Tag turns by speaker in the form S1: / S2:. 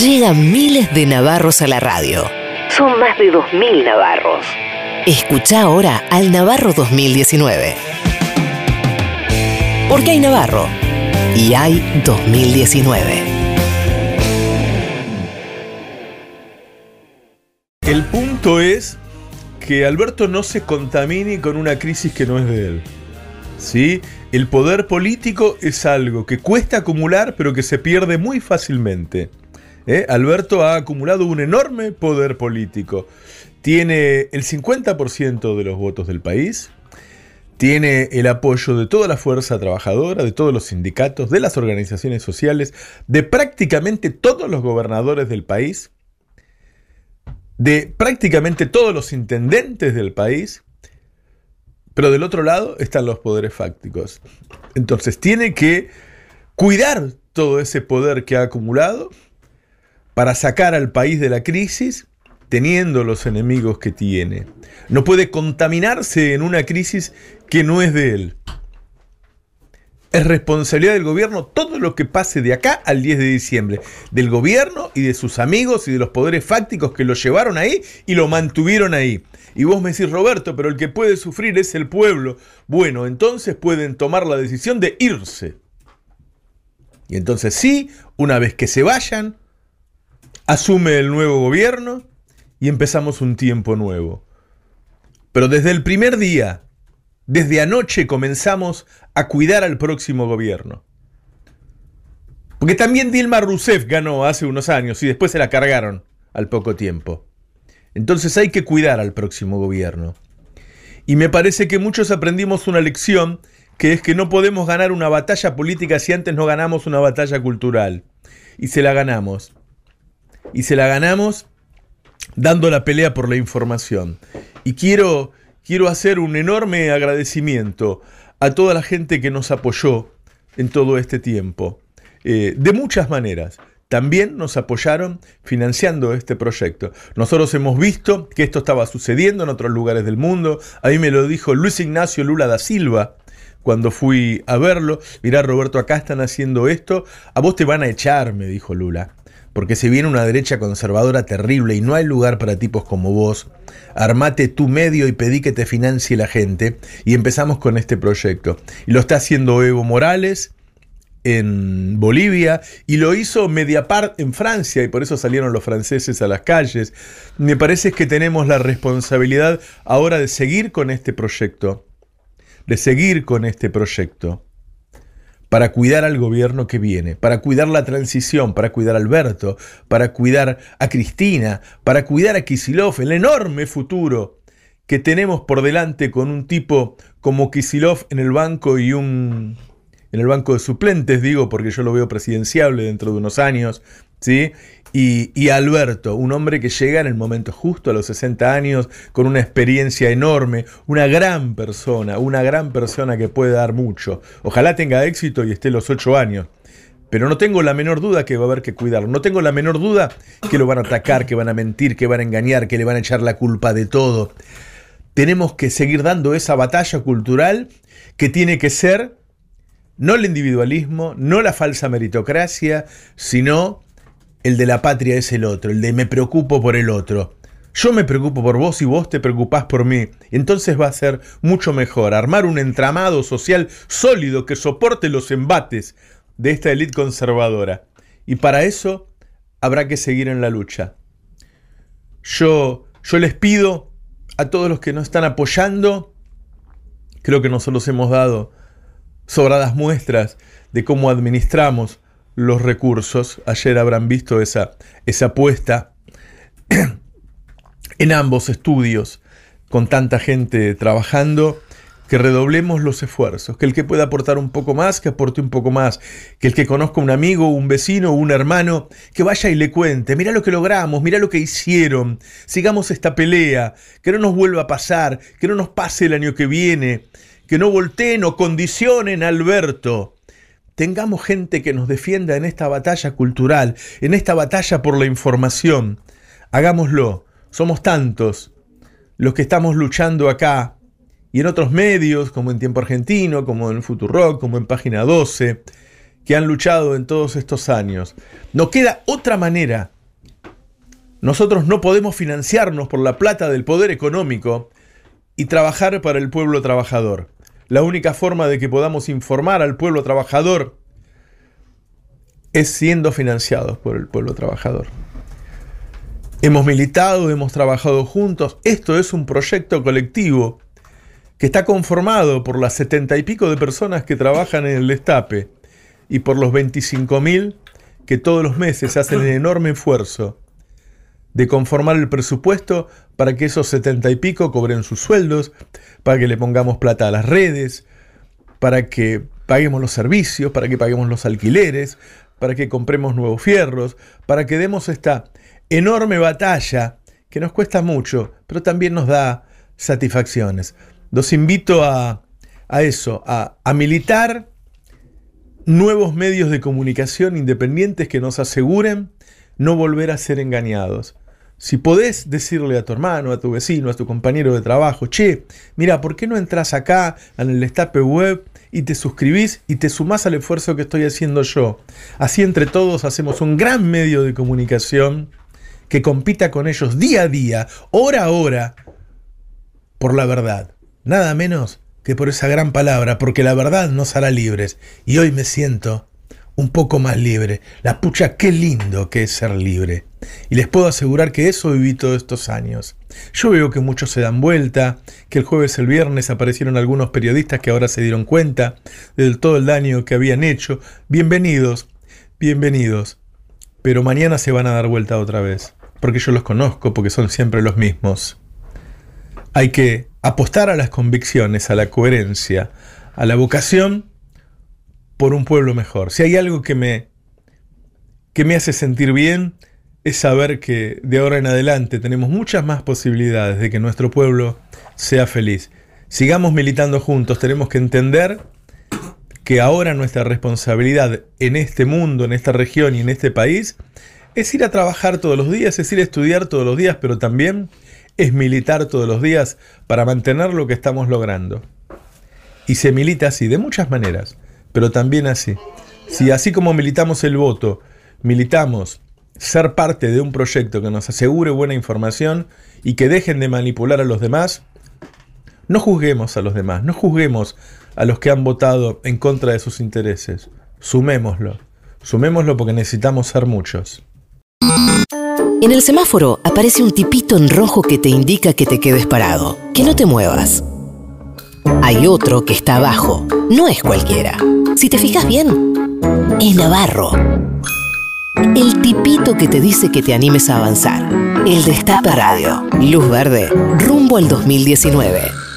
S1: Llegan miles de navarros a la radio. Son más de 2.000 navarros. Escucha ahora al Navarro 2019. Porque hay Navarro y hay 2019.
S2: El punto es que Alberto no se contamine con una crisis que no es de él. ¿Sí? El poder político es algo que cuesta acumular, pero que se pierde muy fácilmente. ¿Eh? Alberto ha acumulado un enorme poder político. Tiene el 50% de los votos del país, tiene el apoyo de toda la fuerza trabajadora, de todos los sindicatos, de las organizaciones sociales, de prácticamente todos los gobernadores del país, de prácticamente todos los intendentes del país, pero del otro lado están los poderes fácticos. Entonces tiene que cuidar todo ese poder que ha acumulado para sacar al país de la crisis teniendo los enemigos que tiene. No puede contaminarse en una crisis que no es de él. Es responsabilidad del gobierno todo lo que pase de acá al 10 de diciembre. Del gobierno y de sus amigos y de los poderes fácticos que lo llevaron ahí y lo mantuvieron ahí. Y vos me decís, Roberto, pero el que puede sufrir es el pueblo. Bueno, entonces pueden tomar la decisión de irse. Y entonces sí, una vez que se vayan, asume el nuevo gobierno y empezamos un tiempo nuevo. Pero desde el primer día, desde anoche comenzamos a cuidar al próximo gobierno. Porque también Dilma Rousseff ganó hace unos años y después se la cargaron al poco tiempo. Entonces hay que cuidar al próximo gobierno. Y me parece que muchos aprendimos una lección que es que no podemos ganar una batalla política si antes no ganamos una batalla cultural. Y se la ganamos. Y se la ganamos dando la pelea por la información. Y quiero, quiero hacer un enorme agradecimiento a toda la gente que nos apoyó en todo este tiempo, eh, de muchas maneras. También nos apoyaron financiando este proyecto. Nosotros hemos visto que esto estaba sucediendo en otros lugares del mundo. A mí me lo dijo Luis Ignacio Lula da Silva cuando fui a verlo. Mirá, Roberto, acá están haciendo esto. A vos te van a echar, me dijo Lula porque se viene una derecha conservadora terrible y no hay lugar para tipos como vos, armate tu medio y pedí que te financie la gente y empezamos con este proyecto. Y lo está haciendo Evo Morales en Bolivia y lo hizo Mediapart en Francia y por eso salieron los franceses a las calles. Me parece que tenemos la responsabilidad ahora de seguir con este proyecto, de seguir con este proyecto para cuidar al gobierno que viene, para cuidar la transición, para cuidar a Alberto, para cuidar a Cristina, para cuidar a Kisilov, el enorme futuro que tenemos por delante con un tipo como Kisilov en el banco y un en el banco de suplentes, digo, porque yo lo veo presidenciable dentro de unos años, ¿sí? Y, Alberto, un hombre que llega en el momento justo, a los 60 años, con una experiencia enorme, una gran persona, una gran persona que puede dar mucho. Ojalá tenga éxito y esté los 8 años. Pero no tengo la menor duda que va a haber que cuidarlo. No tengo la menor duda que lo van a atacar, que van a mentir, que van a engañar, que le van a echar la culpa de todo. Tenemos que seguir dando esa batalla cultural que tiene que ser no el individualismo, no la falsa meritocracia, sino el de la patria es el otro, el de me preocupo por el otro. Yo me preocupo por vos y vos te preocupás por mí. Entonces va a ser mucho mejor armar un entramado social sólido que soporte los embates de esta élite conservadora. Y para eso habrá que seguir en la lucha. Yo, yo les pido a todos los que nos están apoyando, creo que nosotros hemos dado sobradas muestras de cómo administramos los recursos. Ayer habrán visto esa, esa apuesta en ambos estudios, con tanta gente trabajando, que redoblemos los esfuerzos, que el que pueda aportar un poco más, que aporte un poco más, que el que conozca un amigo, un vecino, un hermano, que vaya y le cuente, mira lo que logramos, mira lo que hicieron, sigamos esta pelea, que no nos vuelva a pasar, que no nos pase el año que viene, que no volteen o condicionen a Alberto, tengamos gente que nos defienda en esta batalla cultural, en esta batalla por la información. Hagámoslo. Somos tantos los que estamos luchando acá y en otros medios, como en Tiempo Argentino, como en Futurock, como en Página 12, que han luchado en todos estos años. No queda otra manera. Nosotros no podemos financiarnos por la plata del poder económico y trabajar para el pueblo trabajador. La única forma de que podamos informar al pueblo trabajador es siendo financiados por el pueblo trabajador. Hemos militado, hemos trabajado juntos. Esto es un proyecto colectivo que está conformado por las setenta y pico de personas que trabajan en el destape y por los 25 mil que todos los meses hacen el enorme esfuerzo de conformar el presupuesto para que esos setenta y pico cobren sus sueldos, para que le pongamos plata a las redes, para que paguemos los servicios, para que paguemos los alquileres, para que compremos nuevos fierros, para que demos esta enorme batalla que nos cuesta mucho, pero también nos da satisfacciones. Los invito a, eso, a, a militar nuevos medios de comunicación independientes que nos aseguren no volver a ser engañados. Si podés decirle a tu hermano, a tu vecino, a tu compañero de trabajo, che, mira, ¿por qué no entras acá en el destape web y te suscribís y te sumás al esfuerzo que estoy haciendo yo? Así entre todos hacemos un gran medio de comunicación que compita con ellos día a día, hora a hora, por la verdad nada menos que por esa gran palabra, porque la verdad nos hará libres. Y hoy me siento un poco más libre. La pucha, qué lindo que es ser libre. Y les puedo asegurar que eso viví todos estos años. Yo veo que muchos se dan vuelta, que el jueves, el viernes aparecieron algunos periodistas que ahora se dieron cuenta de todo el daño que habían hecho. Bienvenidos, bienvenidos. Pero mañana se van a dar vuelta otra vez, porque yo los conozco, porque son siempre los mismos. Hay que apostar a las convicciones, a la coherencia, a la vocación por un pueblo mejor. Si hay algo que me, que me hace sentir bien, es saber que de ahora en adelante tenemos muchas más posibilidades de que nuestro pueblo sea feliz. Sigamos militando juntos, tenemos que entender que ahora nuestra responsabilidad en este mundo, en esta región y en este país es ir a trabajar todos los días, es ir a estudiar todos los días, pero también es militar todos los días para mantener lo que estamos logrando. Y se milita así, de muchas maneras, pero también así. Si así como militamos el voto, militamos ser parte de un proyecto que nos asegure buena información y que dejen de manipular a los demás, no juzguemos a los demás, no juzguemos a los que han votado en contra de sus intereses. Sumémoslo, sumémoslo porque necesitamos ser muchos.
S1: En el semáforo aparece un tipito en rojo que te indica que te quedes parado, que no te muevas. Hay otro que está abajo, no es cualquiera. Si te fijas bien, es Navarro. El tipito que te dice que te animes a avanzar. El Destape Radio. Luz verde, rumbo al 2019.